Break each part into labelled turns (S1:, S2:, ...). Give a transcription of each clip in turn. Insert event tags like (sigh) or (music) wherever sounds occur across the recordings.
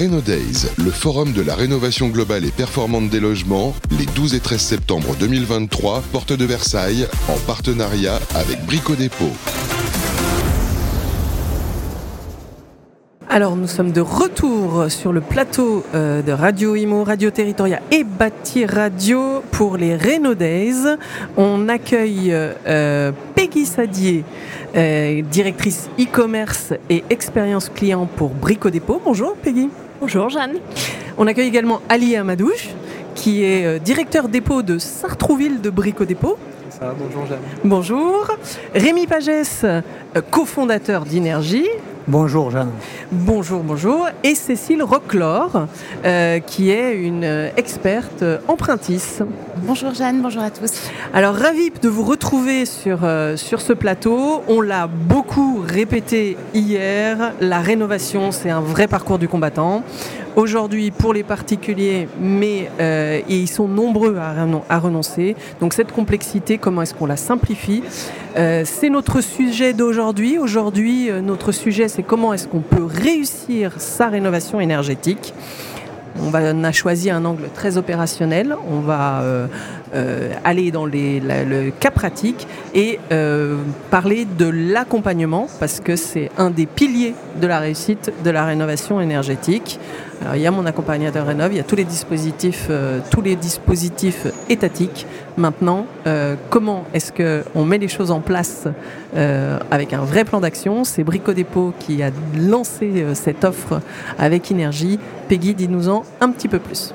S1: Reno Days, le forum de la rénovation globale et performante des logements, les 12 et 13 septembre 2023, porte de Versailles, en partenariat avec Brico Dépôt.
S2: Alors nous sommes de retour sur le plateau euh, de Radio Imo, Radio Territoria et Bâti Radio pour les Reno Days. On accueille euh, Peggy Sadier, euh, directrice e-commerce et expérience client pour Brico Dépôt. Bonjour Peggy.
S3: Bonjour Jeanne.
S2: On accueille également Ali Amadouche, qui est directeur dépôt de Sartrouville de Brico Dépôt.
S4: Ça, bonjour Jeanne.
S2: Bonjour. Rémi Pagès, cofondateur d'Énergie.
S5: Bonjour Jeanne.
S2: Bonjour, bonjour. Et Cécile Rocklor, euh, qui est une experte empruntiste.
S3: Bonjour Jeanne, bonjour à tous.
S2: Alors ravi de vous retrouver sur, euh, sur ce plateau. On l'a beaucoup répété hier, la rénovation c'est un vrai parcours du combattant. Aujourd'hui pour les particuliers, mais euh, ils sont nombreux à, renoncer. Donc cette complexité, comment est-ce qu'on la simplifie euh, C'est notre sujet d'aujourd'hui. Aujourd'hui, notre sujet c'est comment est-ce qu'on peut réussir sa rénovation énergétique. On, a choisi un angle très opérationnel. On va euh, euh, aller dans le cas pratique et euh, parler de l'accompagnement parce que c'est un des piliers de la réussite de la rénovation énergétique. Alors, il y a mon accompagnateur Rénov, il y a tous les dispositifs, tous les dispositifs étatiques. Maintenant, comment est-ce qu'on met les choses en place avec un vrai plan d'action? C'est Brico Dépôt qui a lancé cette offre avec énergie Peggy, dis-nous-en un petit peu plus.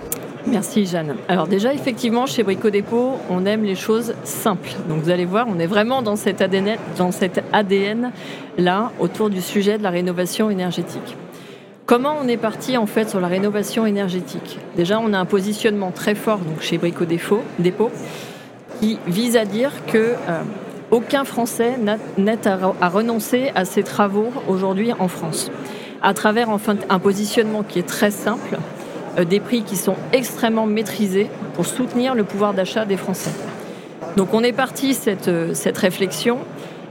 S3: Merci Jeanne. Alors déjà, effectivement, chez Brico Dépôt, on aime les choses simples. Donc vous allez voir, on est vraiment dans cet ADN, dans cet ADN là autour du sujet de la rénovation énergétique. Comment on est parti en fait sur la rénovation énergétique? Déjà, on a un positionnement très fort donc chez Brico Dépôt qui vise à dire que euh, aucun Français n'est à renoncer à ses travaux aujourd'hui en France à travers enfin un positionnement qui est très simple, des prix qui sont extrêmement maîtrisés pour soutenir le pouvoir d'achat des Français. Donc on est parti cette, euh, cette réflexion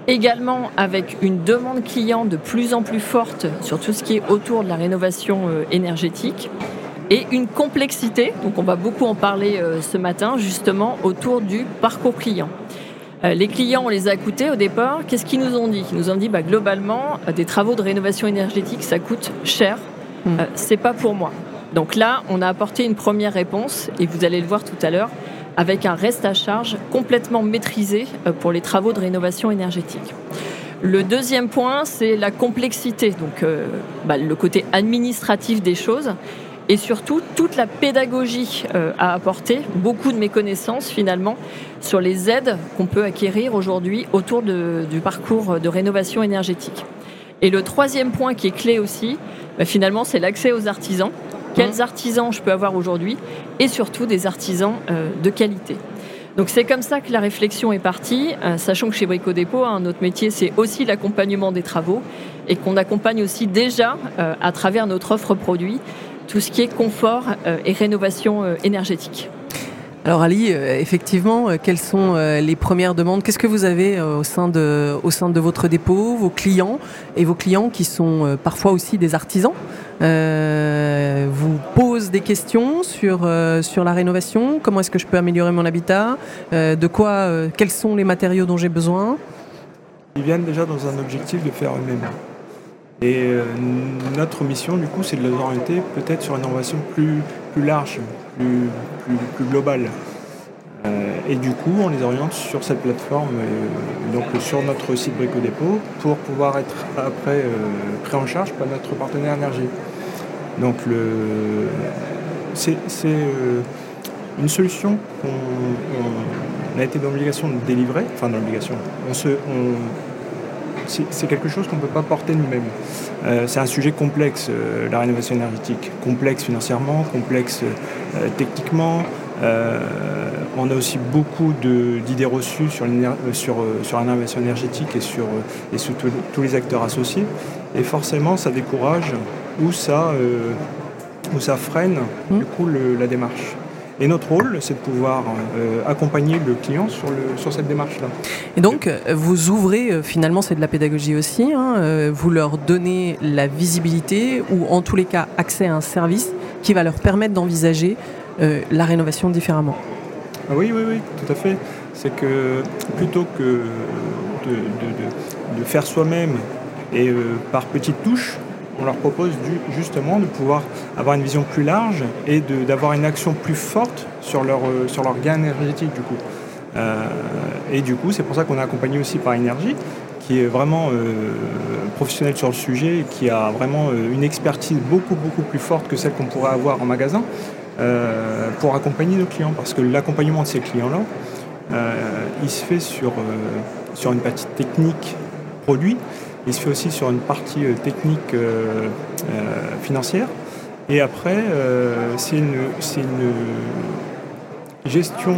S3: également avec une demande client de plus en plus forte sur tout ce qui est autour de la rénovation euh, énergétique et une complexité, donc on va beaucoup en parler ce matin justement autour du parcours client. Euh, les clients, on les a écoutés au départ. Qu'est-ce qu'ils nous ont dit? Ils nous ont dit bah, globalement, euh, des travaux de rénovation énergétique, ça coûte cher. Euh, c'est pas pour moi. Donc là, on a apporté une première réponse, et vous allez le voir tout à l'heure, avec un reste à charge complètement maîtrisé pour les travaux de rénovation énergétique. Le deuxième point, c'est la complexité, donc bah, le côté administratif des choses et surtout toute la pédagogie euh, à apporter, beaucoup de méconnaissances finalement sur les aides qu'on peut acquérir aujourd'hui autour du parcours de rénovation énergétique. Et le troisième point qui est clé aussi, bah, finalement, c'est l'accès aux artisans. Quels artisans je peux avoir aujourd'hui et surtout des artisans euh, de qualité. Donc c'est comme ça que la réflexion est partie, euh, sachant que chez Brico Dépôt, hein, notre métier c'est aussi l'accompagnement des travaux et qu'on accompagne aussi déjà à travers notre offre produit tout ce qui est confort euh, et rénovation euh, énergétique.
S2: Alors Ali, euh, effectivement, quelles sont les premières demandes? Qu'est-ce que vous avez au sein, de, votre dépôt, vos clients et vos clients qui sont parfois aussi des artisans? Vous posent des questions sur, la rénovation? Comment est-ce que je peux améliorer mon habitat? De quoi Quels sont les matériaux dont j'ai besoin?
S4: Ils viennent déjà dans un objectif de faire eux-mêmes. Et euh, notre mission, du coup, c'est de les orienter peut-être sur une innovation plus, plus large, plus, plus, globale. Euh, et du coup, on les oriente sur cette plateforme, euh, donc sur notre site Brico Dépôt, pour pouvoir être après pris en charge par notre partenaire énergie. Donc c'est une solution qu'on a été dans l'obligation de délivrer, enfin dans l'obligation. On se, c'est quelque chose qu'on ne peut pas porter nous-mêmes. Euh, c'est un sujet complexe, euh, la rénovation énergétique. Complexe financièrement, complexe euh, techniquement. on a aussi beaucoup d'idées reçues sur, sur, sur la rénovation énergétique et sur, et sur tous les acteurs associés. Et forcément, ça décourage ou ça, ou ça freine mmh. du coup, la démarche. Et notre rôle, c'est de pouvoir euh, accompagner le client sur, le, sur cette démarche-là.
S2: Et donc, vous ouvrez, finalement, c'est de la pédagogie aussi, hein, vous leur donnez la visibilité ou en tous les cas accès à un service qui va leur permettre d'envisager la rénovation différemment.
S4: Ah oui, oui, oui, tout à fait. C'est que plutôt que de, de faire soi-même et par petites touches, on leur propose justement de pouvoir avoir une vision plus large et d'avoir une action plus forte sur leur, euh, sur leur gain énergétique du coup. Euh, et du coup, c'est pour ça qu'on est accompagné aussi par Énergie, qui est vraiment euh, professionnel sur le sujet et qui a vraiment une expertise beaucoup beaucoup plus forte que celle qu'on pourrait avoir en magasin pour accompagner nos clients. Parce que l'accompagnement de ces clients-là, il se fait sur, sur une partie technique produit, il se fait aussi sur une partie euh, technique euh, euh, financière. Et après, c'est une, gestion,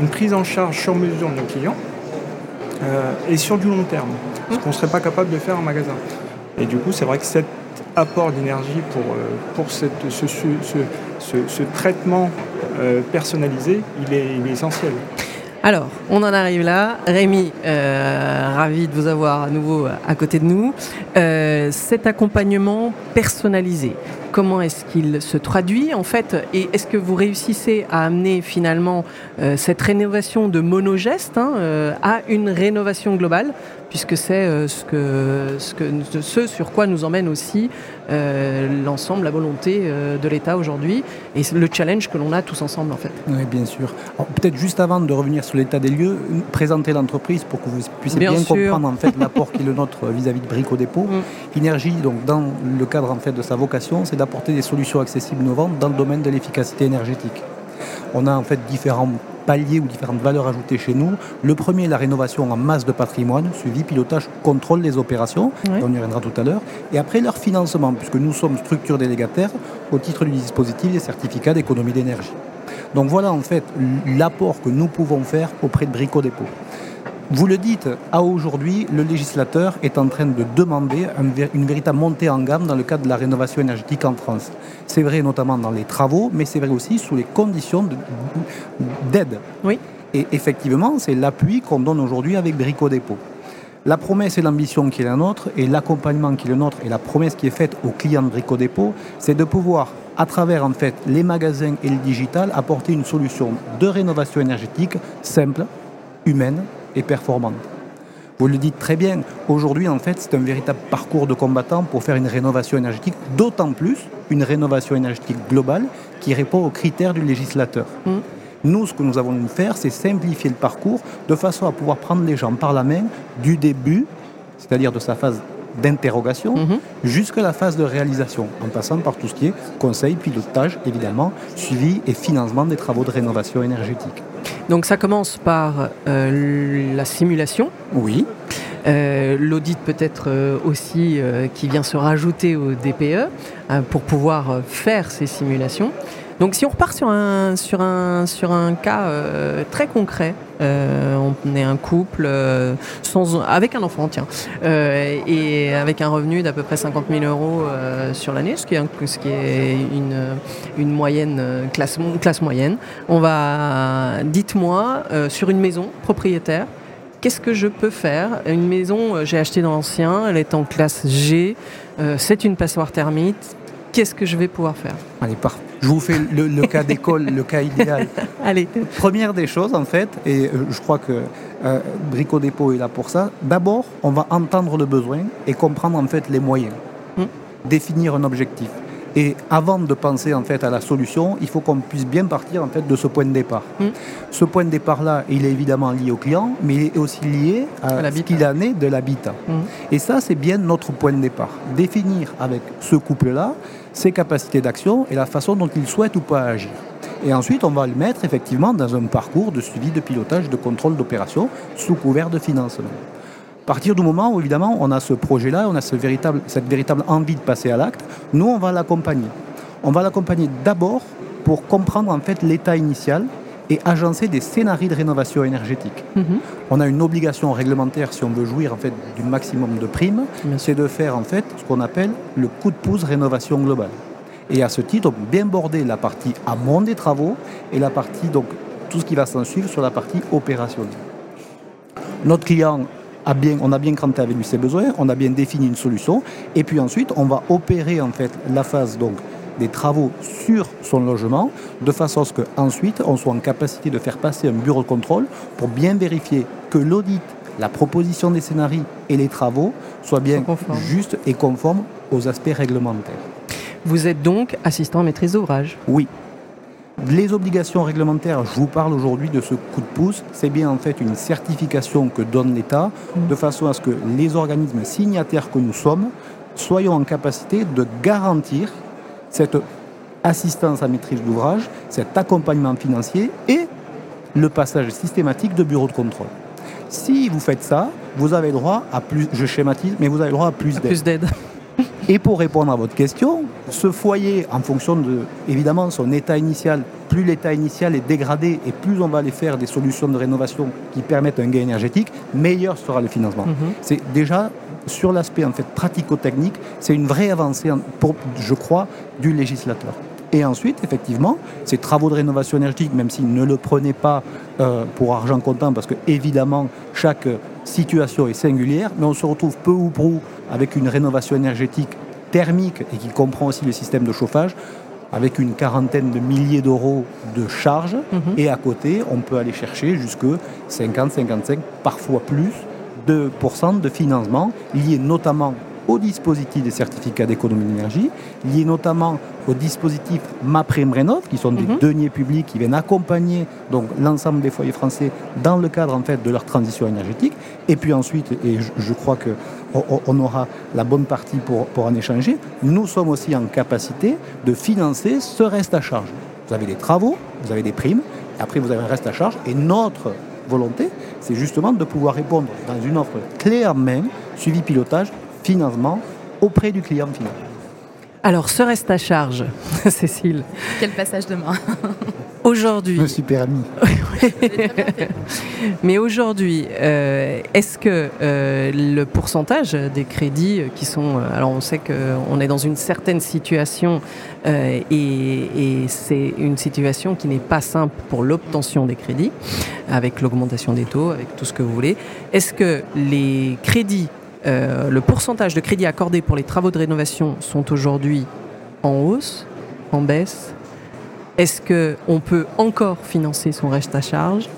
S4: une, prise en charge sur mesure de nos clients et sur du long terme, ce qu'on ne serait pas capable de faire en magasin. Et du coup, c'est vrai que cet apport d'énergie pour, pour cette, ce, ce, traitement personnalisé, il est essentiel.
S2: Alors, on en arrive là. Rémi, euh, ravi de vous avoir à nouveau à côté de nous. Euh, cet accompagnement personnalisé, comment est-ce qu'il se traduit en fait Et est-ce que vous réussissez à amener finalement euh, cette rénovation de monogeste hein, à une rénovation globale puisque c'est euh, ce, que, ce, que, ce sur quoi nous emmène aussi euh, l'ensemble, la volonté euh, de l'État aujourd'hui et le challenge que l'on a tous ensemble en fait.
S5: Oui, bien sûr. Peut-être juste avant de revenir sur l'état des lieux, présenter l'entreprise pour que vous puissiez bien, comprendre en fait (laughs) l'apport qui est le nôtre vis-à-vis de Brico Dépôt. Mm. Énergie, donc dans le cadre en fait de sa vocation, c'est d'apporter des solutions accessibles innovantes dans le domaine de l'efficacité énergétique. On a en fait différents paliers ou différentes valeurs ajoutées chez nous. Le premier, la rénovation en masse de patrimoine, suivi, pilotage, contrôle des opérations, on y reviendra tout à l'heure. Et après, leur financement, puisque nous sommes structure délégataire au titre du dispositif des certificats d'économie d'énergie. Donc voilà en fait l'apport que nous pouvons faire auprès de Brico Dépôt. Vous le dites, à aujourd'hui, le législateur est en train de demander une véritable montée en gamme dans le cadre de la rénovation énergétique en France. C'est vrai notamment dans les travaux, mais c'est vrai aussi sous les conditions d'aide.
S2: Oui.
S5: Et effectivement, c'est l'appui qu'on donne aujourd'hui avec Brico Dépôt. La promesse et l'ambition qui est la nôtre, et l'accompagnement qui est le nôtre, et la promesse qui est faite aux clients de Brico Dépôt, c'est de pouvoir, à travers en fait les magasins et le digital, apporter une solution de rénovation énergétique simple, humaine et performante. Vous le dites très bien, aujourd'hui en fait c'est un véritable parcours de combattant pour faire une rénovation énergétique, d'autant plus une rénovation énergétique globale qui répond aux critères du législateur. Mmh. Nous, ce que nous avons voulu faire, c'est simplifier le parcours de façon à pouvoir prendre les gens par la main du début, c'est-à-dire de sa phase d'interrogation, mmh. jusqu'à la phase de réalisation, en passant par tout ce qui est conseil, pilotage, évidemment, suivi et financement des travaux de rénovation énergétique.
S2: Donc ça commence par euh, la simulation.
S5: Oui.
S2: Euh, l'audit peut-être euh, aussi qui vient se rajouter au DPE pour pouvoir faire ces simulations. Donc si on repart sur un, sur un, sur un cas très concret, on est un couple sans, avec un enfant, tiens, et avec un revenu d'à peu près 50 000 euros sur l'année, ce qui est, ce qui est une, une moyenne, classe, classe moyenne. On va, dites-moi, sur une maison propriétaire, qu'est-ce que je peux faire? Une maison, j'ai acheté dans l'ancien, elle est en classe G, c'est une passoire thermite. Qu'est-ce que je vais pouvoir faire?
S5: Allez, parfait. Je vous fais le, cas d'école, le cas idéal. (laughs)
S2: Allez.
S5: Première des choses, en fait, et euh, je crois que euh, Brico Dépôt est là pour ça. D'abord, on va entendre le besoin et comprendre en fait les moyens. Hmm. Définir un objectif. Et avant de penser en fait à la solution, il faut qu'on puisse bien partir en fait de ce point de départ. Hmm. Ce point de départ là, il est évidemment lié au client, mais il est aussi lié à, ce qu'il en est de l'habitat. Hmm. Et ça, c'est bien notre point de départ. Définir avec ce couple là ses capacités d'action et la façon dont il souhaite ou pas agir. Et ensuite, on va le mettre effectivement dans un parcours de suivi, de pilotage, de contrôle d'opération sous couvert de financement. À partir du moment où, évidemment, on a ce projet-là, on a ce véritable, cette véritable envie de passer à l'acte, nous, on va l'accompagner. On va l'accompagner d'abord pour comprendre en fait l'état initial et agencer des scénarios de rénovation énergétique. Mhm. On a une obligation réglementaire si on veut jouir en fait du maximum de primes, c'est de faire en fait ce qu'on appelle le coup de pouce rénovation globale. Et à ce titre, bien border la partie amont des travaux et la partie, donc tout ce qui va s'en suivre sur la partie opérationnelle. Notre client a bien, on a bien cranté avec lui ses besoins, on a bien défini une solution, et puis ensuite on va opérer en fait la phase donc des travaux sur son logement, de façon à ce qu'ensuite on soit en capacité de faire passer un bureau de contrôle pour bien vérifier que l'audit, la proposition des scénarios et les travaux soient bien justes et conformes aux aspects réglementaires.
S2: Vous êtes donc assistant à maîtrise d'ouvrage
S5: Oui. Les obligations réglementaires, je vous parle aujourd'hui de ce coup de pouce, c'est bien en fait une certification que donne l'État mm. de façon à ce que les organismes signataires que nous sommes soyons en capacité de garantir cette assistance à maîtrise d'ouvrage, cet accompagnement financier et le passage systématique de bureaux de contrôle. Si vous faites ça, vous avez droit à plus, je schématise, mais vous avez droit à plus
S2: d'aide.
S5: Et pour répondre à votre question, ce foyer, en fonction de, évidemment, son état initial, plus l'état initial est dégradé et plus on va aller faire des solutions de rénovation qui permettent un gain énergétique, meilleur sera le financement. Mhm. C'est déjà sur l'aspect en fait pratico-technique, c'est une vraie avancée, pour, je crois, du législateur. Et ensuite, effectivement, ces travaux de rénovation énergétique, même s'ils ne le prenaient pas euh, pour argent comptant, parce que évidemment chaque situation est singulière, mais on se retrouve peu ou prou avec une rénovation énergétique thermique et qui comprend aussi le système de chauffage, avec une quarantaine de milliers d'euros de charges. Mhm. Et à côté, on peut aller chercher jusque 50, 55, parfois plus de de financement liés notamment au dispositif des certificats d'économie d'énergie, liés notamment au dispositif MaPrimeRénov, qui sont des mhm. deniers publics qui viennent accompagner donc l'ensemble des foyers français dans le cadre en fait de leur transition énergétique. Et puis ensuite, et je, crois que on aura la bonne partie pour, pour en échanger, nous sommes aussi en capacité de financer ce reste à charge. Vous avez des travaux, vous avez des primes, et après vous avez un reste à charge, et notre volonté, c'est justement de pouvoir répondre dans une offre clé en main, suivi pilotage, financement, auprès du client final.
S2: Alors, ce reste à charge, (laughs) Cécile?
S3: Quel passage de main
S2: Aujourd'hui.
S5: Je me suis permis. (laughs)
S2: Mais aujourd'hui, euh, est-ce que euh, le pourcentage des crédits qui sont. Euh, alors, on sait qu'on est dans une certaine situation et, et c'est une situation qui n'est pas simple pour l'obtention des crédits, avec l'augmentation des taux, avec tout ce que vous voulez. Est-ce que les crédits, le pourcentage de crédits accordés pour les travaux de rénovation sont aujourd'hui en hausse, en baisse. Est-ce qu'on peut encore financer son reste à charge?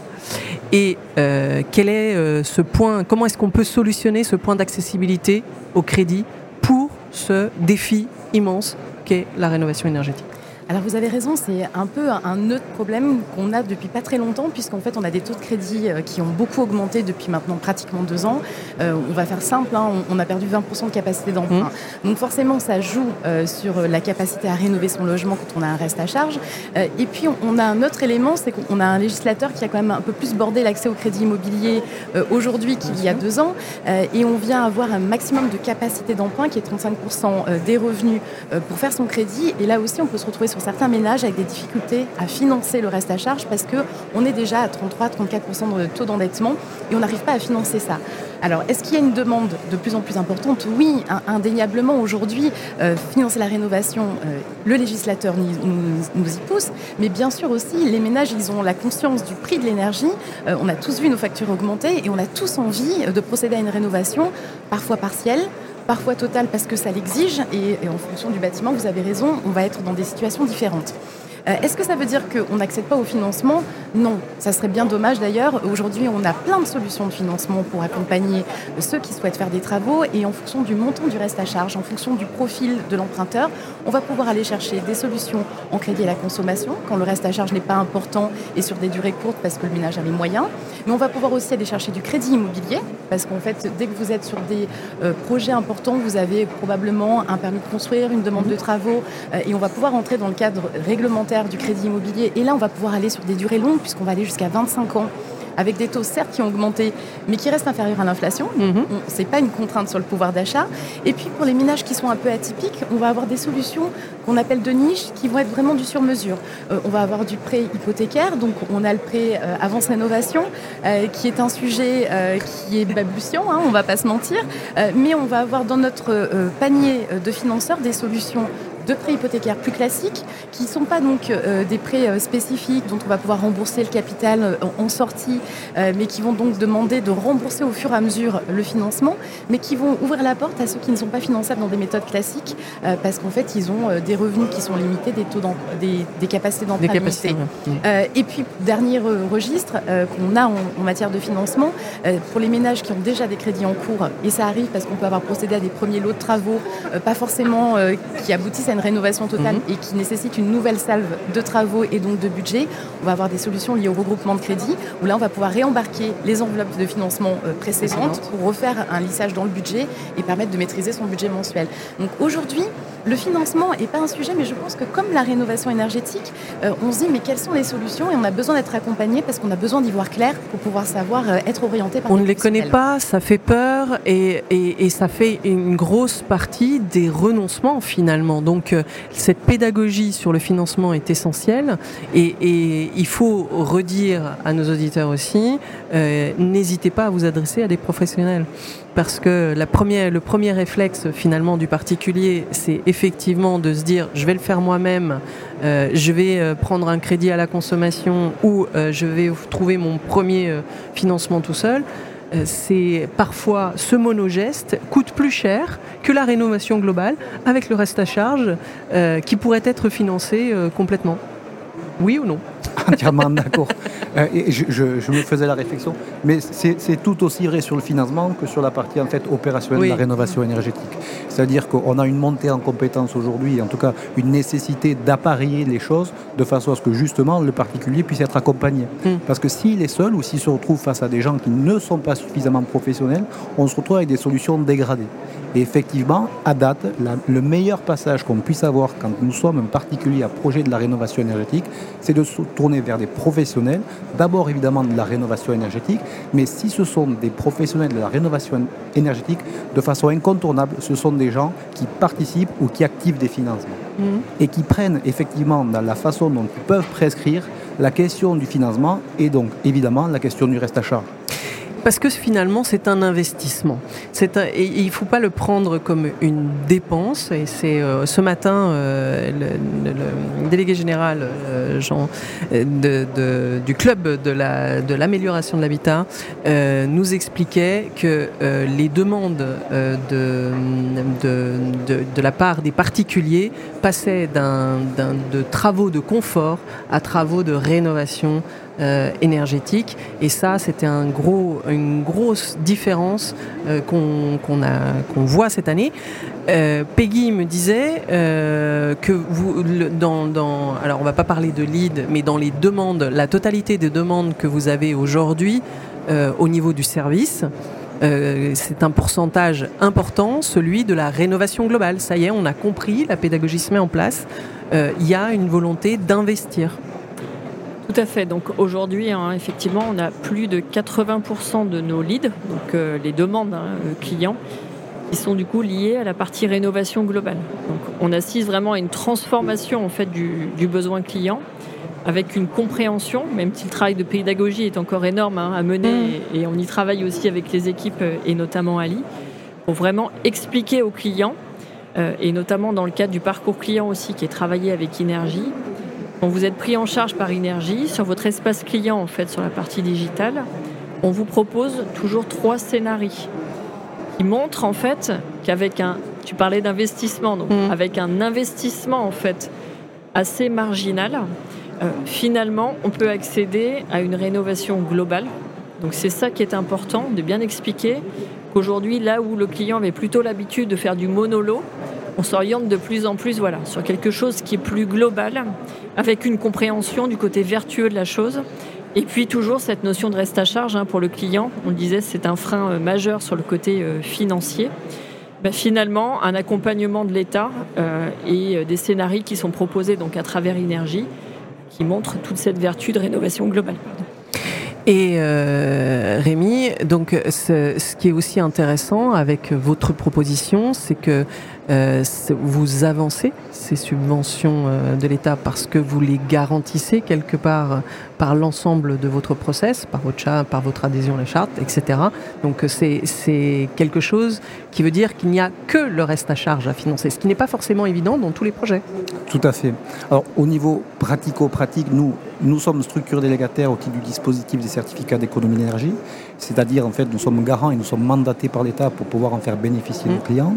S2: Et euh, euh, Comment est-ce qu'on peut solutionner ce point d'accessibilité au crédit pour ce défi immense qu'est la rénovation énergétique?
S6: Alors vous avez raison, c'est un peu un autre problème qu'on a depuis pas très longtemps, puisqu'en fait on a des taux de crédit euh, qui ont beaucoup augmenté depuis maintenant pratiquement deux ans. Euh, on va faire simple, hein, on, a perdu 20% de capacité d'emprunt. Mmh. Donc forcément ça joue euh, sur la capacité à rénover son logement quand on a un reste à charge. et puis on, a un autre élément, c'est qu'on a un législateur qui a quand même un peu plus bordé l'accès au crédit immobilier aujourd'hui qu'il y a deux ans. et on vient avoir un maximum de capacité d'emprunt qui est 35% des revenus pour faire son crédit. Et là aussi on peut se retrouver sur certains ménages avec des difficultés à financer le reste à charge parce qu'on est déjà à 33-34% de taux d'endettement et on n'arrive pas à financer ça. Alors, est-ce qu'il y a une demande de plus en plus importante? Oui, indéniablement, aujourd'hui, euh, financer la rénovation, euh, le législateur nous, y pousse, mais bien sûr aussi, les ménages, ils ont la conscience du prix de l'énergie. Euh, on a tous vu nos factures augmenter et on a tous envie de procéder à une rénovation, parfois partielle, parfois totale parce que ça l'exige, et, en fonction du bâtiment, vous avez raison, on va être dans des situations différentes. Euh, est-ce que ça veut dire qu'on n'accède pas au financement? Non, ça serait bien dommage d'ailleurs. Aujourd'hui, on a plein de solutions de financement pour accompagner ceux qui souhaitent faire des travaux et en fonction du montant du reste à charge, en fonction du profil de l'emprunteur, on va pouvoir aller chercher des solutions en crédit à la consommation quand le reste à charge n'est pas important et sur des durées courtes parce que le ménage a les moyens. Mais on va pouvoir aussi aller chercher du crédit immobilier parce qu'en fait, dès que vous êtes sur des euh, projets importants, vous avez probablement un permis de construire, une demande de travaux euh, et on va pouvoir entrer dans le cadre réglementaire du crédit immobilier. Et là, on va pouvoir aller sur des durées longues, puisqu'on va aller jusqu'à 25 ans avec des taux certes qui ont augmenté, mais qui restent inférieurs à l'inflation. Mhm. Ce n'est pas une contrainte sur le pouvoir d'achat. Et puis pour les ménages qui sont un peu atypiques, on va avoir des solutions qu'on appelle de niche, qui vont être vraiment du sur-mesure. Euh, on va avoir du prêt hypothécaire, donc on a le prêt euh, avance rénovation, euh, qui est un sujet qui est balbutiant, hein, on ne va pas se mentir, mais on va avoir dans notre panier de financeurs des solutions de prêts hypothécaires plus classiques, qui ne sont pas donc des prêts spécifiques dont on va pouvoir rembourser le capital en sortie, mais qui vont donc demander de rembourser au fur et à mesure le financement, mais qui vont ouvrir la porte à ceux qui ne sont pas finançables dans des méthodes classiques, parce qu'en fait, ils ont des revenus qui sont limités, des taux des, des, capacités d'emprunt limitées. et puis, dernier registre qu'on a en, matière de financement, pour les ménages qui ont déjà des crédits en cours, et ça arrive parce qu'on peut avoir procédé à des premiers lots de travaux, pas forcément qui aboutissent à une rénovation totale mhm. et qui nécessitent une nouvelle salve de travaux et donc de budget, on va avoir des solutions liées au regroupement de crédits, où là, on va pouvoir réembarquer les enveloppes de financement précédentes pour refaire un lissage dans le budget et permettre de maîtriser son budget mensuel. Donc aujourd'hui, le financement n'est pas un sujet, mais je pense que comme la rénovation énergétique, euh, on se dit mais quelles sont les solutions et on a besoin d'être accompagné parce qu'on a besoin d'y voir clair pour pouvoir savoir euh, être orienté par
S2: On ne les connaît pas, ça fait peur et, et, ça fait une grosse partie des renoncements finalement. Donc euh, cette pédagogie sur le financement est essentielle et, et il faut redire à nos auditeurs aussi, n'hésitez pas à vous adresser à des professionnels parce que le premier réflexe finalement du particulier, c'est effectivement de se dire je vais le faire moi-même, euh, je vais euh, prendre un crédit à la consommation ou euh, je vais trouver mon premier financement tout seul. c'est parfois ce monogeste coûte plus cher que la rénovation globale avec le reste à charge qui pourrait être financé complètement. Oui ou non? (laughs)
S5: entièrement d'accord. Euh, je, me faisais la réflexion, mais c'est tout aussi vrai sur le financement que sur la partie en fait opérationnelle de la rénovation énergétique. C'est-à-dire qu'on a une montée en compétences aujourd'hui, en tout cas une nécessité d'appareiller les choses de façon à ce que justement le particulier puisse être accompagné. Hmm. Parce que s'il est seul ou s'il se retrouve face à des gens qui ne sont pas suffisamment professionnels, on se retrouve avec des solutions dégradées. Et effectivement, à date, le meilleur passage qu'on puisse avoir quand nous sommes un particulier à projet de la rénovation énergétique, c'est de se tourner vers des professionnels, d'abord évidemment de la rénovation énergétique, mais si ce sont des professionnels de la rénovation énergétique, de façon incontournable, ce sont des gens qui participent ou qui activent des financements. Mmh. et qui prennent effectivement dans la façon dont ils peuvent prescrire la question du financement et donc évidemment la question du reste à charge
S2: parce que finalement c'est un investissement. Il ne faut pas le prendre comme une dépense. Et c'est euh, ce matin euh, le, délégué général euh, du club de la de l'amélioration de l'habitat nous expliquait que les demandes de, la part des particuliers passaient de travaux de confort à travaux de rénovation euh, énergétique. Et ça, c'était un gros, une grosse différence euh, qu'on voit cette année. Euh, Peggy me disait que vous, dans, dans, alors on va pas parler de lead, mais dans les demandes, la totalité des demandes que vous avez aujourd'hui au niveau du service, c'est un pourcentage important, celui de la rénovation globale. Ça y est, on a compris, la pédagogie se met en place. Il y a une volonté d'investir.
S3: Tout à fait. Donc aujourd'hui, hein, effectivement, on a plus de 80% de nos leads, donc euh, les demandes hein, euh, clients, qui sont du coup liées à la partie rénovation globale. Donc on assiste vraiment à une transformation en fait du, du besoin client avec une compréhension, même si le travail de pédagogie est encore énorme hein, à mener mm. et, on y travaille aussi avec les équipes euh, et notamment Ali, pour vraiment expliquer aux clients, et notamment dans le cadre du parcours client aussi qui est travaillé avec Énergie, quand vous êtes pris en charge par Énergie, sur votre espace client, en fait, sur la partie digitale, on vous propose toujours trois scénarios qui montrent, en fait, qu'avec un, tu parlais d'investissement, donc mm. avec un investissement, en fait, assez marginal, euh, finalement, on peut accéder à une rénovation globale. Donc c'est ça qui est important, de bien expliquer qu'aujourd'hui, là où le client avait plutôt l'habitude de faire du monolo, on s'oriente de plus en plus voilà, sur quelque chose qui est plus global, avec une compréhension du côté vertueux de la chose. Et puis toujours cette notion de reste à charge hein, pour le client. On le disait, c'est un frein euh, majeur sur le côté euh, financier. Ben, finalement, un accompagnement de l'État euh, et des scénarios qui sont proposés donc à travers Énergie, qui montrent toute cette vertu de rénovation globale.
S2: Et Rémi, donc ce, qui est aussi intéressant avec votre proposition, c'est que Euh, vous avancez ces subventions euh, de l'État parce que vous les garantissez quelque part par l'ensemble de votre process, par votre, chat, par votre adhésion à la charte, etc. Donc c'est quelque chose qui veut dire qu'il n'y a que le reste à charge à financer, ce qui n'est pas forcément évident dans tous les projets.
S5: Tout à fait. Alors au niveau pratico-pratique, nous, nous sommes structure délégataire au titre du dispositif des certificats d'économie d'énergie, c'est-à-dire en fait nous sommes garants et nous sommes mandatés par l'État pour pouvoir en faire bénéficier nos mmh. clients.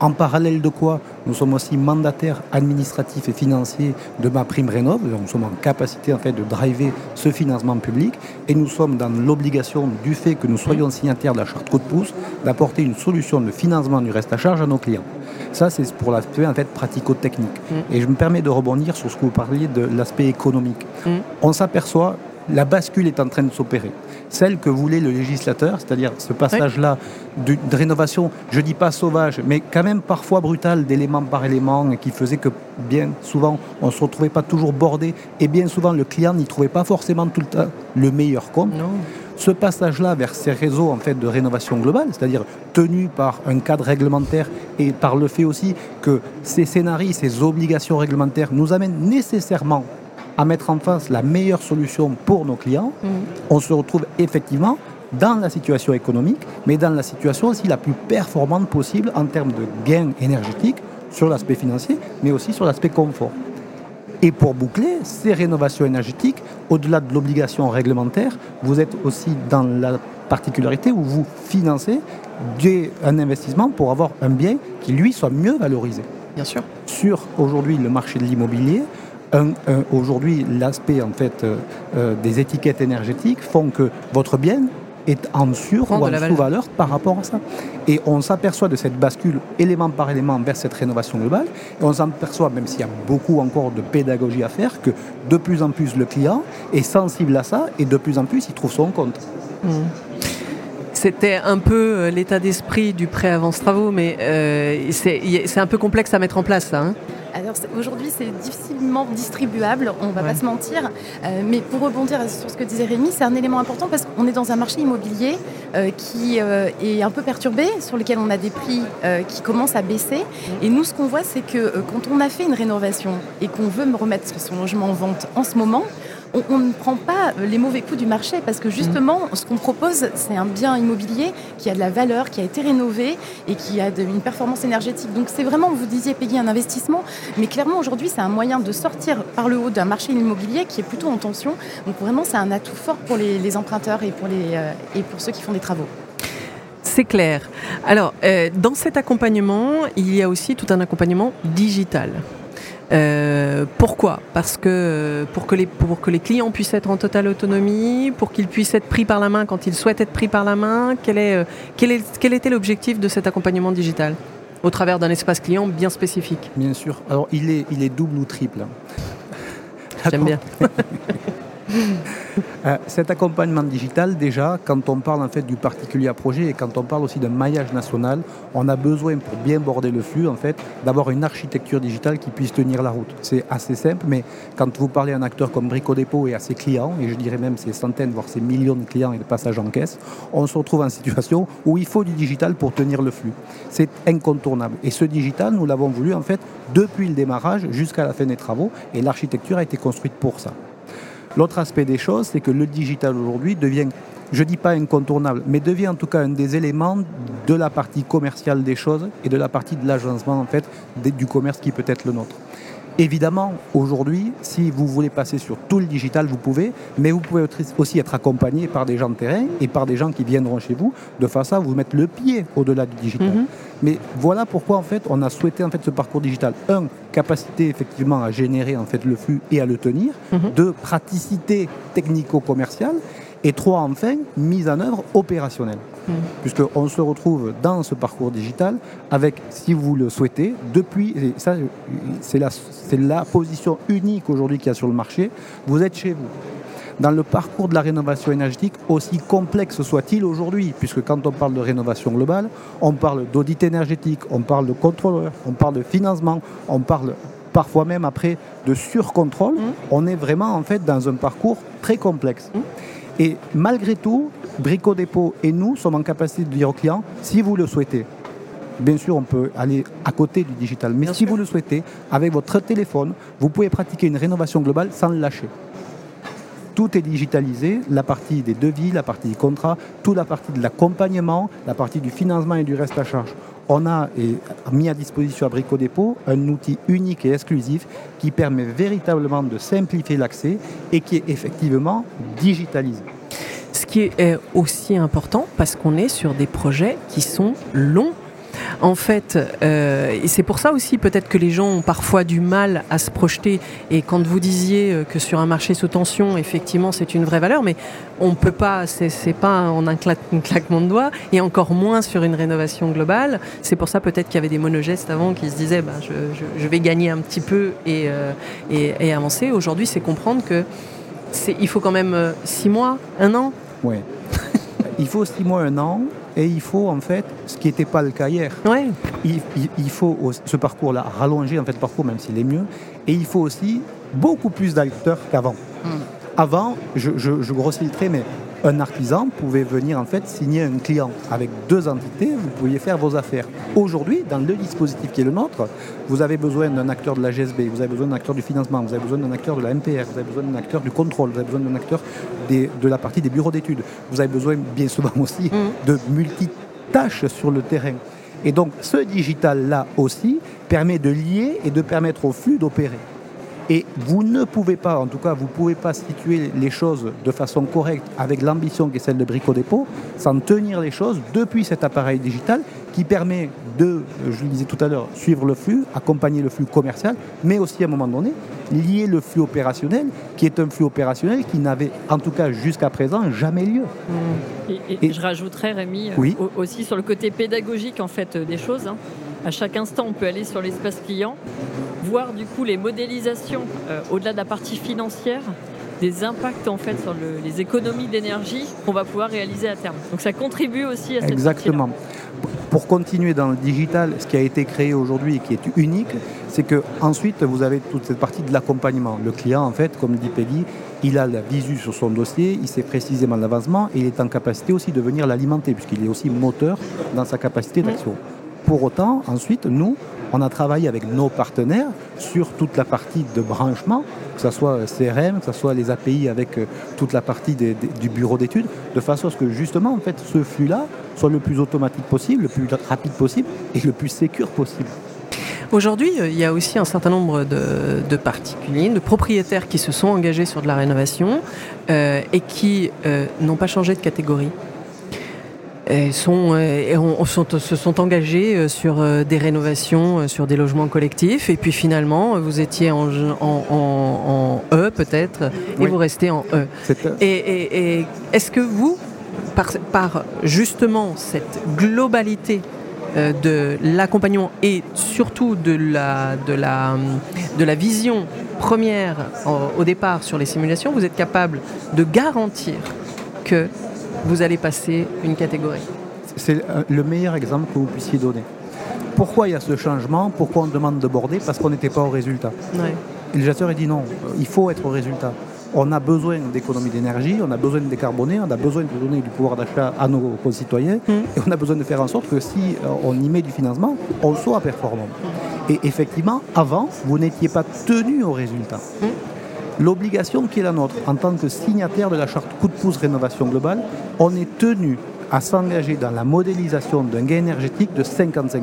S5: En parallèle de quoi, nous sommes aussi mandataires administratifs et financiers de ma prime rénov. Nous sommes en capacité en fait de driver ce financement public et nous sommes dans l'obligation du fait que nous soyons signataires de la charte coup de pouce d'apporter une solution de financement du reste à charge à nos clients. Ça, c'est pour l'aspect en fait pratico-technique. Mm. Et je me permets de rebondir sur ce que vous parliez de l'aspect économique. Mm. On s'aperçoit la bascule est en train de s'opérer. Celle que voulait le législateur, c'est-à-dire ce passage-là de, rénovation, je dis pas sauvage, mais quand même parfois brutal d'élément par élément, qui faisait que bien souvent on ne se retrouvait pas toujours bordé, et bien souvent le client n'y trouvait pas forcément tout le temps le meilleur compte. Ce passage-là vers ces réseaux en fait de rénovation globale, c'est-à-dire tenu par un cadre réglementaire et par le fait aussi que ces scénarios, ces obligations réglementaires nous amènent nécessairement à mettre en face la meilleure solution pour nos clients, mm. on se retrouve effectivement dans la situation économique, mais dans la situation aussi la plus performante possible en termes de gains énergétiques sur l'aspect financier, mais aussi sur l'aspect confort. Et pour boucler ces rénovations énergétiques, au-delà de l'obligation réglementaire, vous êtes aussi dans la particularité où vous financez un investissement pour avoir un bien qui, lui, soit mieux valorisé.
S2: Bien sûr.
S5: Sur aujourd'hui le marché de l'immobilier, Aujourd'hui, l'aspect en fait euh, euh, des étiquettes énergétiques font que votre bien est en sur ou en sous-valeur par rapport à ça. Et on s'aperçoit de cette bascule élément par élément vers cette rénovation globale. Et on s'aperçoit, même s'il y a beaucoup encore de pédagogie à faire, que de plus en plus le client est sensible à ça et de plus en plus il trouve son compte. Mmh.
S2: C'était un peu euh, l'état d'esprit du prêt avance travaux, mais c'est un peu complexe à mettre en place, ça. Hein
S6: alors aujourd'hui, c'est difficilement distribuable, on ne va pas se mentir. Euh, mais pour rebondir sur ce que disait Rémi, c'est un élément important parce qu'on est dans un marché immobilier euh, qui euh, est un peu perturbé, sur lequel on a des prix qui commencent à baisser. Et nous, ce qu'on voit, c'est que quand on a fait une rénovation et qu'on veut me remettre son logement en vente en ce moment, on, ne prend pas les mauvais coups du marché parce que justement, ce qu'on propose, c'est un bien immobilier qui a de la valeur, qui a été rénové et qui a une performance énergétique. Donc c'est vraiment, vous disiez, payer un investissement, mais clairement aujourd'hui, c'est un moyen de sortir par le haut d'un marché immobilier qui est plutôt en tension. Donc vraiment, c'est un atout fort pour les, emprunteurs et pour, les, euh, et pour ceux qui font des travaux.
S2: C'est clair. Alors, euh, dans cet accompagnement, il y a aussi tout un accompagnement digital. Euh, pourquoi? Parce que pour que, les, pour que les clients puissent être en totale autonomie, pour qu'ils puissent être pris par la main quand ils souhaitent être pris par la main, quel, est, euh, quel, est, quel était l'objectif de cet accompagnement digital? Au travers d'un espace client bien spécifique
S5: Bien sûr. Alors il est, il est double ou triple.
S2: J'aime bien. (laughs)
S5: Euh, cet accompagnement digital, déjà, quand on parle en fait du particulier à projet et quand on parle aussi d'un maillage national, on a besoin pour bien border le flux, en fait, d'avoir une architecture digitale qui puisse tenir la route. C'est assez simple, mais quand vous parlez à un acteur comme Brico Dépôt et à ses clients, et je dirais même ses centaines, voire ses millions de clients et de passages en caisse, on se retrouve en situation où il faut du digital pour tenir le flux. C'est incontournable. Et ce digital, nous l'avons voulu en fait depuis le démarrage jusqu'à la fin des travaux, et l'architecture a été construite pour ça. L'autre aspect des choses, c'est que le digital aujourd'hui devient, je ne dis pas incontournable, mais devient en tout cas un des éléments de la partie commerciale des choses et de la partie de l'agencement en fait du commerce qui peut être le nôtre. Évidemment, aujourd'hui, si vous voulez passer sur tout le digital, vous pouvez, mais vous pouvez aussi être accompagné par des gens de terrain et par des gens qui viendront chez vous de façon à vous mettre le pied au-delà du digital. Mhm. Mais voilà pourquoi en fait on a souhaité en fait ce parcours digital. Un, capacité effectivement à générer en fait le flux et à le tenir. Mhm. Deux, praticité technico-commerciale. Et trois, enfin, mise en œuvre opérationnelle. Mm. Puisqu'on se retrouve dans ce parcours digital avec, si vous le souhaitez, depuis, ça c'est la, la position unique aujourd'hui qu'il y a sur le marché, vous êtes chez vous dans le parcours de la rénovation énergétique, aussi complexe soit-il aujourd'hui, puisque quand on parle de rénovation globale, on parle d'audit énergétique, on parle de contrôleur, on parle de financement, on parle parfois même après de surcontrôle, mm. on est vraiment en fait dans un parcours très complexe. Mm. Et malgré tout, Brico Dépôt et nous sommes en capacité de dire aux clients, si vous le souhaitez, Bien sûr, on peut aller à côté du digital, mais si vous le souhaitez, avec votre téléphone, vous pouvez pratiquer une rénovation globale sans le lâcher. Tout est digitalisé, la partie des devis, la partie des contrats, toute la partie de l'accompagnement, la partie du financement et du reste à charge. On a mis à disposition à Brico Dépôt un outil unique et exclusif qui permet véritablement de simplifier l'accès et qui est effectivement digitalisé.
S2: Ce qui est aussi important parce qu'on est sur des projets qui sont longs en fait, euh, et c'est pour ça aussi peut-être que les gens ont parfois du mal à se projeter. Et quand vous disiez euh, que sur un marché sous tension, effectivement, c'est une vraie valeur, mais on ne peut pas, c'est pas en un, claquement de doigts, et encore moins sur une rénovation globale. C'est pour ça peut-être qu'il y avait des monogestes avant qui se disaient, bah, je, vais gagner un petit peu euh, et, et, avancer. Aujourd'hui, c'est comprendre que il faut quand même six mois, un an?
S5: Il faut six mois, un an. Et il faut en fait, ce qui n'était pas le cas hier, il, faut ce parcours-là rallonger en fait le parcours même s'il est mieux. Et il faut aussi beaucoup plus d'acteurs qu'avant. Hmm. Avant, je, je, je grossis le trait, mais un artisan pouvait venir en fait signer un client avec deux entités, vous pouviez faire vos affaires. Aujourd'hui, dans le dispositif qui est le nôtre, vous avez besoin d'un acteur de la GSB, vous avez besoin d'un acteur du financement, vous avez besoin d'un acteur de la MPR, vous avez besoin d'un acteur du contrôle, vous avez besoin d'un acteur de la partie des bureaux d'études, vous avez besoin bien souvent (laughs) aussi mmh. de multitâches sur le terrain. Et donc ce digital-là aussi permet de lier et de permettre au flux d'opérer. Et vous ne pouvez pas, en tout cas, vous ne pouvez pas situer les choses de façon correcte avec l'ambition qui est celle de Brico Dépôt, sans tenir les choses depuis cet appareil digital qui permet de, je le disais tout à l'heure, suivre le flux, accompagner le flux commercial, mais aussi à un moment donné, lier le flux opérationnel, qui est un flux opérationnel qui n'avait, en tout cas jusqu'à présent, jamais lieu.
S3: Et, je rajouterais, Rémi, euh, aussi sur le côté pédagogique en fait euh, des choses. Hein. À chaque instant, on peut aller sur l'espace client, voir du coup les modélisations euh, au-delà de la partie financière des impacts en fait sur les économies d'énergie qu'on va pouvoir réaliser à terme. Donc ça contribue aussi à cette
S5: Exactement. Pour continuer dans le digital, ce qui a été créé aujourd'hui et qui est unique, c'est que ensuite vous avez toute cette partie de l'accompagnement. Le client, en fait, comme dit Peggy, il a la visu sur son dossier, il sait précisément l'avancement et il est en capacité aussi de venir l'alimenter puisqu'il est aussi moteur dans sa capacité d'action. Pour autant, ensuite, nous, on a travaillé avec nos partenaires sur toute la partie de branchement, que ce soit CRM, que ce soit les API avec euh, toute la partie du bureau d'études, de façon à ce que justement, en fait, ce flux-là soit le plus automatique possible, le plus rapide possible et le plus sécur possible.
S2: Aujourd'hui, euh, il y a aussi un certain nombre de, particuliers, de propriétaires qui se sont engagés sur de la rénovation euh, et qui n'ont pas changé de catégorie sont, euh, se sont engagés euh, sur euh, des rénovations, sur des logements collectifs. Et puis finalement, vous étiez en, E peut-être, et vous restez en E. Et, est-ce que vous, par, justement cette globalité de l'accompagnement et surtout de la, de la, de la vision première au départ sur les simulations, vous êtes capable de garantir que vous allez passer une catégorie.
S5: C'est le meilleur exemple que vous puissiez donner. Pourquoi il y a ce changement? Pourquoi on demande de border? Parce qu'on n'était pas au résultat. Et le gesteur a dit non, euh, il faut être au résultat. On a besoin d'économie d'énergie, on a besoin de décarboner, on a besoin de donner du pouvoir d'achat à nos concitoyens mmh. et on a besoin de faire en sorte que si euh, on y met du financement, on soit performant. Et effectivement, avant, vous n'étiez pas tenu au résultat. Mmh. L'obligation qui est la nôtre en tant que signataire de la charte coup de pouce rénovation globale, on est tenu à s'engager dans la modélisation d'un gain énergétique de 55%.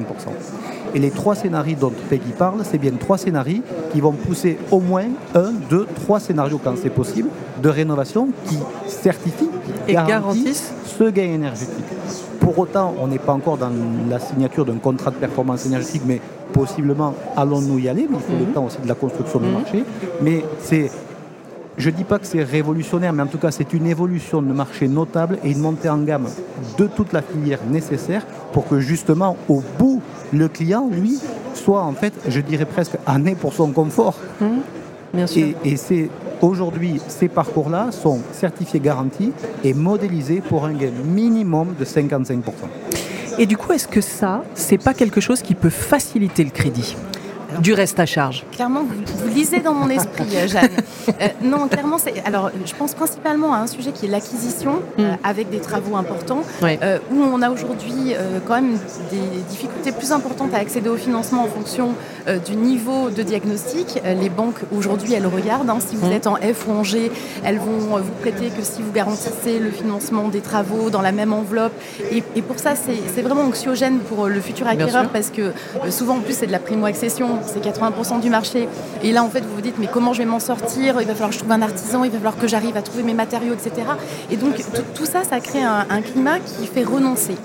S5: Et les trois scénarios dont Peggy parle, c'est bien trois scénarios qui vont pousser au moins un, deux, trois scénarios quand c'est possible de rénovation qui certifient et garantissent ce gain énergétique. Pour autant, on n'est pas encore dans la signature d'un contrat de performance énergétique, mais possiblement allons-nous y aller, mais il faut le mhm. temps aussi de la construction du mhm. marché. Mais c'est je ne dis pas que c'est révolutionnaire, mais en tout cas, c'est une évolution de marché notable et une montée en gamme de toute la filière nécessaire pour que justement, au bout, le client, lui, soit en fait, je dirais presque né pour son confort.
S2: Mmh, bien sûr.
S5: Et, c'est aujourd'hui, ces parcours-là sont certifiés garantis et modélisés pour un gain minimum de 55%.
S2: Et du coup, est-ce que ça, c'est pas quelque chose qui peut faciliter le crédit? Du reste à charge.
S6: Clairement, vous, lisez dans mon esprit, euh, Jeanne. Euh, non, clairement, c'est. Alors, je pense principalement à un sujet qui est l'acquisition, mm. euh, avec des travaux importants, où on a aujourd'hui quand même des difficultés plus importantes à accéder au financement en fonction du niveau de diagnostic. les banques, aujourd'hui, elles regardent. Hein. si vous mm. êtes en F ou en G, elles vont vous prêter que si vous garantissez le financement des travaux dans la même enveloppe. Et, pour ça, c'est vraiment anxiogène pour le futur acquéreur, parce que souvent, en plus, c'est de la primo-accession c'est 80% du marché. Et là, en fait, vous vous dites, mais comment je vais m'en sortir? Il va falloir que je trouve un artisan, il va falloir que j'arrive à trouver mes matériaux, etc. Et donc, tout ça, ça crée un, un climat qui fait renoncer.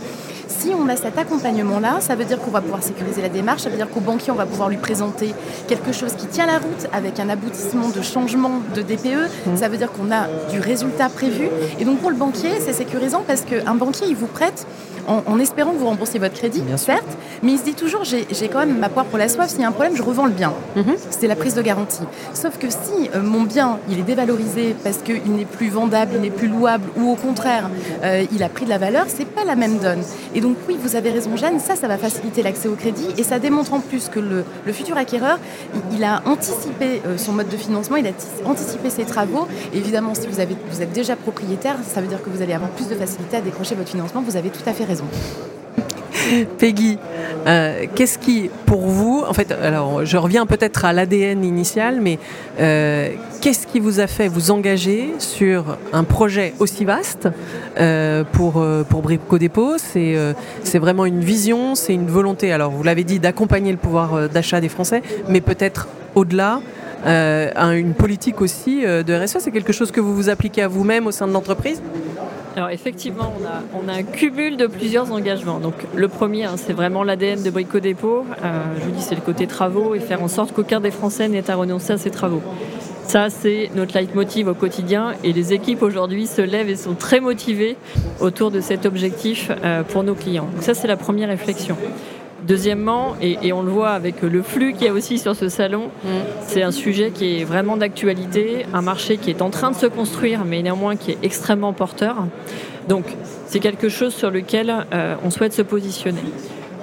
S6: Si on a cet accompagnement-là, ça veut dire qu'on va pouvoir sécuriser la démarche, ça veut dire qu'au banquier, on va pouvoir lui présenter quelque chose qui tient la route avec un aboutissement de changement de DPE. Mmh. Ça veut dire qu'on a du résultat prévu. Et donc pour le banquier, c'est sécurisant parce qu'un banquier, il vous prête en, espérant que vous remboursiez votre crédit, certes, mais il se dit toujours j'ai quand même ma poire pour la soif, s'il y a un problème, je revends le bien. Mhm. C'est la prise de garantie. Sauf que si euh, mon bien il est dévalorisé parce qu'il n'est plus vendable, il n'est plus louable, ou au contraire euh, il a pris de la valeur, c'est pas la même donne. Et donc oui, vous avez raison Jeanne, ça, ça va faciliter l'accès au crédit et ça démontre en plus que le, futur acquéreur, il, a anticipé euh, son mode de financement, il a anticipé ses travaux. évidemment, si vous, avez, vous êtes déjà propriétaire, ça veut dire que vous allez avoir plus de facilité à décrocher votre financement. Vous avez tout à fait
S2: Peggy, euh, qu'est-ce qui, pour vous, en fait, alors je reviens peut-être à l'ADN initial, mais euh, qu'est-ce qui vous a fait vous engager sur un projet aussi vaste euh, pour, pour Brico Dépôt? C'est, c'est vraiment une vision, c'est une volonté, alors vous l'avez dit, d'accompagner le pouvoir d'achat des Français, mais peut-être au-delà une politique aussi de RSE, c'est quelque chose que vous vous appliquez à vous-même au sein de l'entreprise?
S3: Alors effectivement, on a, un cumul de plusieurs engagements. Donc le premier, hein, c'est vraiment l'ADN de Brico Dépôt. Euh, je vous dis, c'est le côté travaux et faire en sorte qu'aucun des Français n'ait à renoncer à ses travaux. Ça, c'est notre leitmotiv au quotidien et les équipes aujourd'hui se lèvent et sont très motivées autour de cet objectif euh, pour nos clients. Donc ça, c'est la première réflexion. Deuxièmement, et, on le voit avec le flux qu'il y a aussi sur ce salon, mm. c'est un sujet qui est vraiment d'actualité, un marché qui est en train de se construire, mais néanmoins qui est extrêmement porteur. Donc c'est quelque chose sur lequel euh, on souhaite se positionner.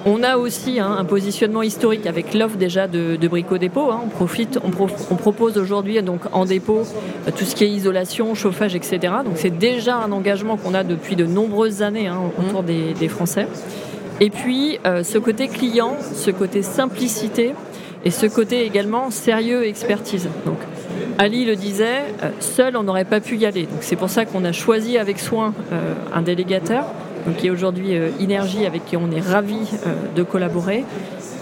S3: On a aussi hein, un positionnement historique avec l'offre déjà de, Brico Dépôt. Hein. On, profite, on, propose aujourd'hui donc en dépôt euh, tout ce qui est isolation, chauffage, etc. Donc c'est déjà un engagement qu'on a depuis de nombreuses années hein, autour des, des Français. Et puis euh, ce côté client, ce côté simplicité et ce côté également sérieux et expertise. Donc Ali le disait, euh, seul on n'aurait pas pu y aller. Donc c'est pour ça qu'on a choisi avec soin euh, un délégateur, donc, qui est aujourd'hui Énergie, avec qui on est ravi de collaborer.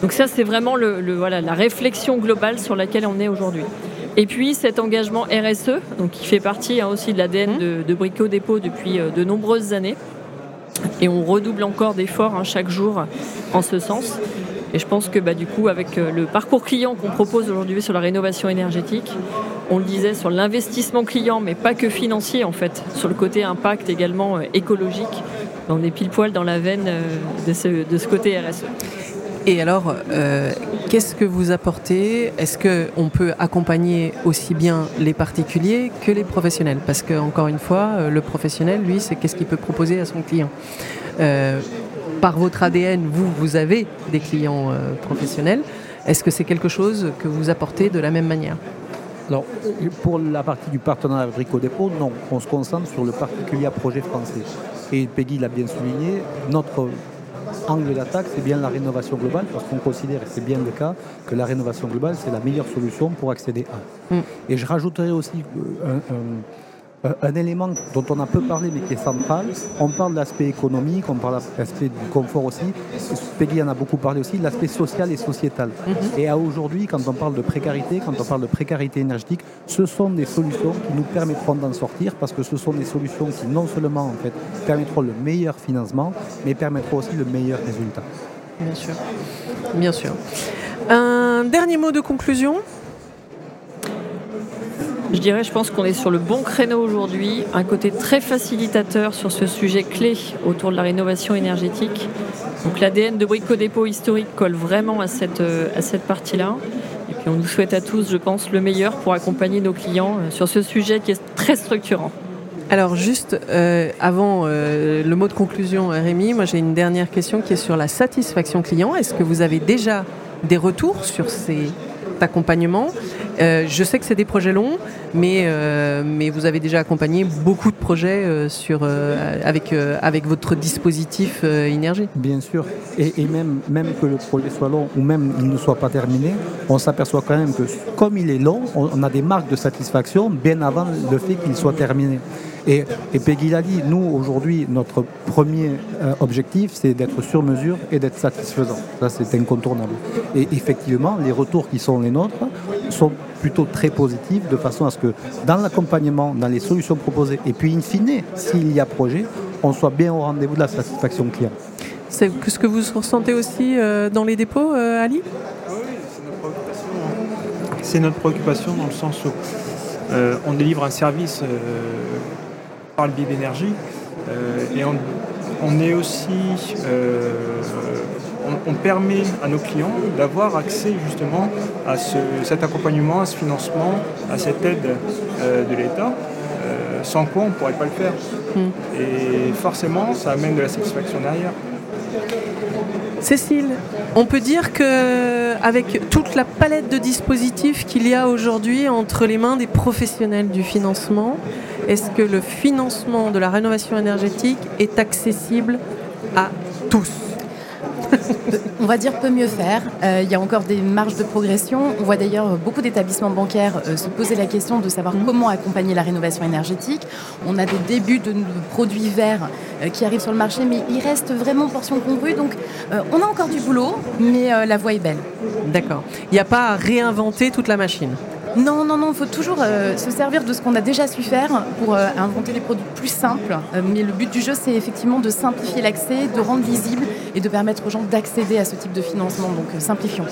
S3: Donc ça c'est vraiment le, voilà, la réflexion globale sur laquelle on est aujourd'hui. Et puis cet engagement RSE, donc qui fait partie hein, aussi de l'ADN mmh. de, de Brico Dépôt depuis de nombreuses années. Et on redouble encore d'efforts hein, chaque jour en ce sens. Et je pense que bah, du coup, avec euh, le parcours client qu'on propose aujourd'hui sur la rénovation énergétique, on le disait sur l'investissement client, mais pas que financier en fait, sur le côté impact également euh, écologique, on est pile poil dans la veine euh, de ce côté RSE.
S2: Et alors, euh, qu'est-ce que vous apportez? Est-ce qu'on peut accompagner aussi bien les particuliers que les professionnels? Parce que, encore une fois, euh, le professionnel, lui, c'est qu'est-ce qu'il peut proposer à son client. Euh, par votre ADN, vous, vous avez des clients professionnels. Est-ce que c'est quelque chose que vous apportez de la même manière?
S5: Alors, pour la partie du partenariat avec Rico Dépôt, non, on se concentre sur le particulier projet français. Et Peggy l'a bien souligné, notre angle d'attaque, c'est bien la rénovation globale, parce qu'on considère, et c'est bien le cas, que la rénovation globale, c'est la meilleure solution pour accéder à. Mm. Et je rajouterai aussi euh, un un élément dont on a peu parlé mais qui est central. On parle de l'aspect économique, on parle de l'aspect du confort aussi. Peggy en a beaucoup parlé aussi, l'aspect social et sociétal. Mhm. Et à aujourd'hui, quand on parle de précarité, quand on parle de précarité énergétique, ce sont des solutions qui nous permettront d'en sortir parce que ce sont des solutions qui non seulement en fait, permettront le meilleur financement, mais permettront aussi le meilleur résultat.
S2: Bien sûr. Bien sûr. Un dernier mot de conclusion?
S3: Je dirais, je pense qu'on est sur le bon créneau aujourd'hui, un côté très facilitateur sur ce sujet clé autour de la rénovation énergétique. Donc l'ADN de Brico Dépôt historique colle vraiment à cette, euh, à cette partie-là. Et puis on nous souhaite à tous, je pense, le meilleur pour accompagner nos clients euh, sur ce sujet qui est très structurant.
S2: Alors juste euh, avant le mot de conclusion, Rémi, moi j'ai une dernière question qui est sur la satisfaction client. Est-ce que vous avez déjà des retours sur ces accompagnement? Euh, je sais que c'est des projets longs, mais, euh, mais vous avez déjà accompagné beaucoup de projets euh, sur, avec, avec votre dispositif énergie.
S5: Bien sûr, et, même, même que le projet soit long ou même il ne soit pas terminé, on s'aperçoit quand même que comme il est long, on, a des marques de satisfaction bien avant le fait qu'il soit terminé. Et, et, Peggy l'a dit, nous aujourd'hui, notre premier objectif, c'est d'être sur mesure et d'être satisfaisant. Ça, c'est incontournable. Et effectivement, les retours qui sont les nôtres sont plutôt très positifs, de façon à ce que dans l'accompagnement, dans les solutions proposées, et puis in fine, s'il y a projet, on soit bien au rendez-vous de la satisfaction client.
S2: C'est ce que vous ressentez aussi euh, dans les dépôts, euh, Ali?
S4: Oui, c'est notre préoccupation dans le sens où euh, on délivre un service par le biais d'énergie et on, est aussi on, permet à nos clients d'avoir accès justement à cet accompagnement, à ce financement, à cette aide euh, de l'État, euh, sans quoi on ne pourrait pas le faire. Hmm. Et forcément, ça amène de la satisfaction derrière.
S2: Cécile, on peut dire que avec toute la palette de dispositifs qu'il y a aujourd'hui entre les mains des professionnels du financement, est-ce que le financement de la rénovation énergétique est accessible à tous (laughs)
S6: on va dire peut mieux faire. Euh, il y a encore des marges de progression. On voit d'ailleurs beaucoup d'établissements bancaires euh, se poser la question de savoir mmh. comment accompagner la rénovation énergétique. On a des débuts de, produits verts euh, qui arrivent sur le marché, mais il reste vraiment portion congrue. Donc on a encore du boulot, mais la voie est belle.
S2: D'accord. Il n'y a pas à réinventer toute la machine.
S6: Non, non, non, il faut toujours euh, se servir de ce qu'on a déjà su faire pour euh, inventer des produits plus simples. Euh, mais le but du jeu, c'est effectivement de simplifier l'accès, de rendre visible et de permettre aux gens d'accéder à ce type de financement. Donc simplifions.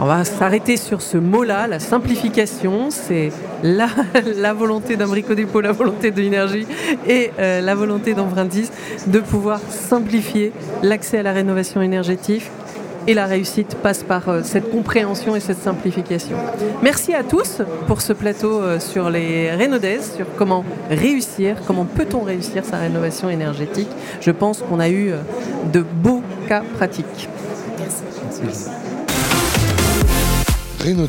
S2: On va s'arrêter sur ce mot-là, la simplification. C'est la, (laughs) la, volonté d'un Dépôt, la volonté de l'énergie et la volonté d'Empruntis de pouvoir simplifier l'accès à la rénovation énergétique et la réussite passe par euh, cette compréhension et cette simplification. Merci à tous pour ce plateau euh, sur les rénodaises, sur comment réussir, comment peut-on réussir sa rénovation énergétique. Je pense qu'on a eu euh, de beaux cas pratiques. Merci.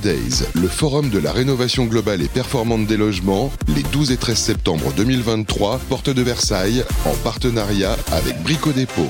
S1: Days, le forum de la rénovation globale et performante des logements, les 12 et 13 septembre 2023, porte de Versailles, en partenariat avec Brico Dépôt.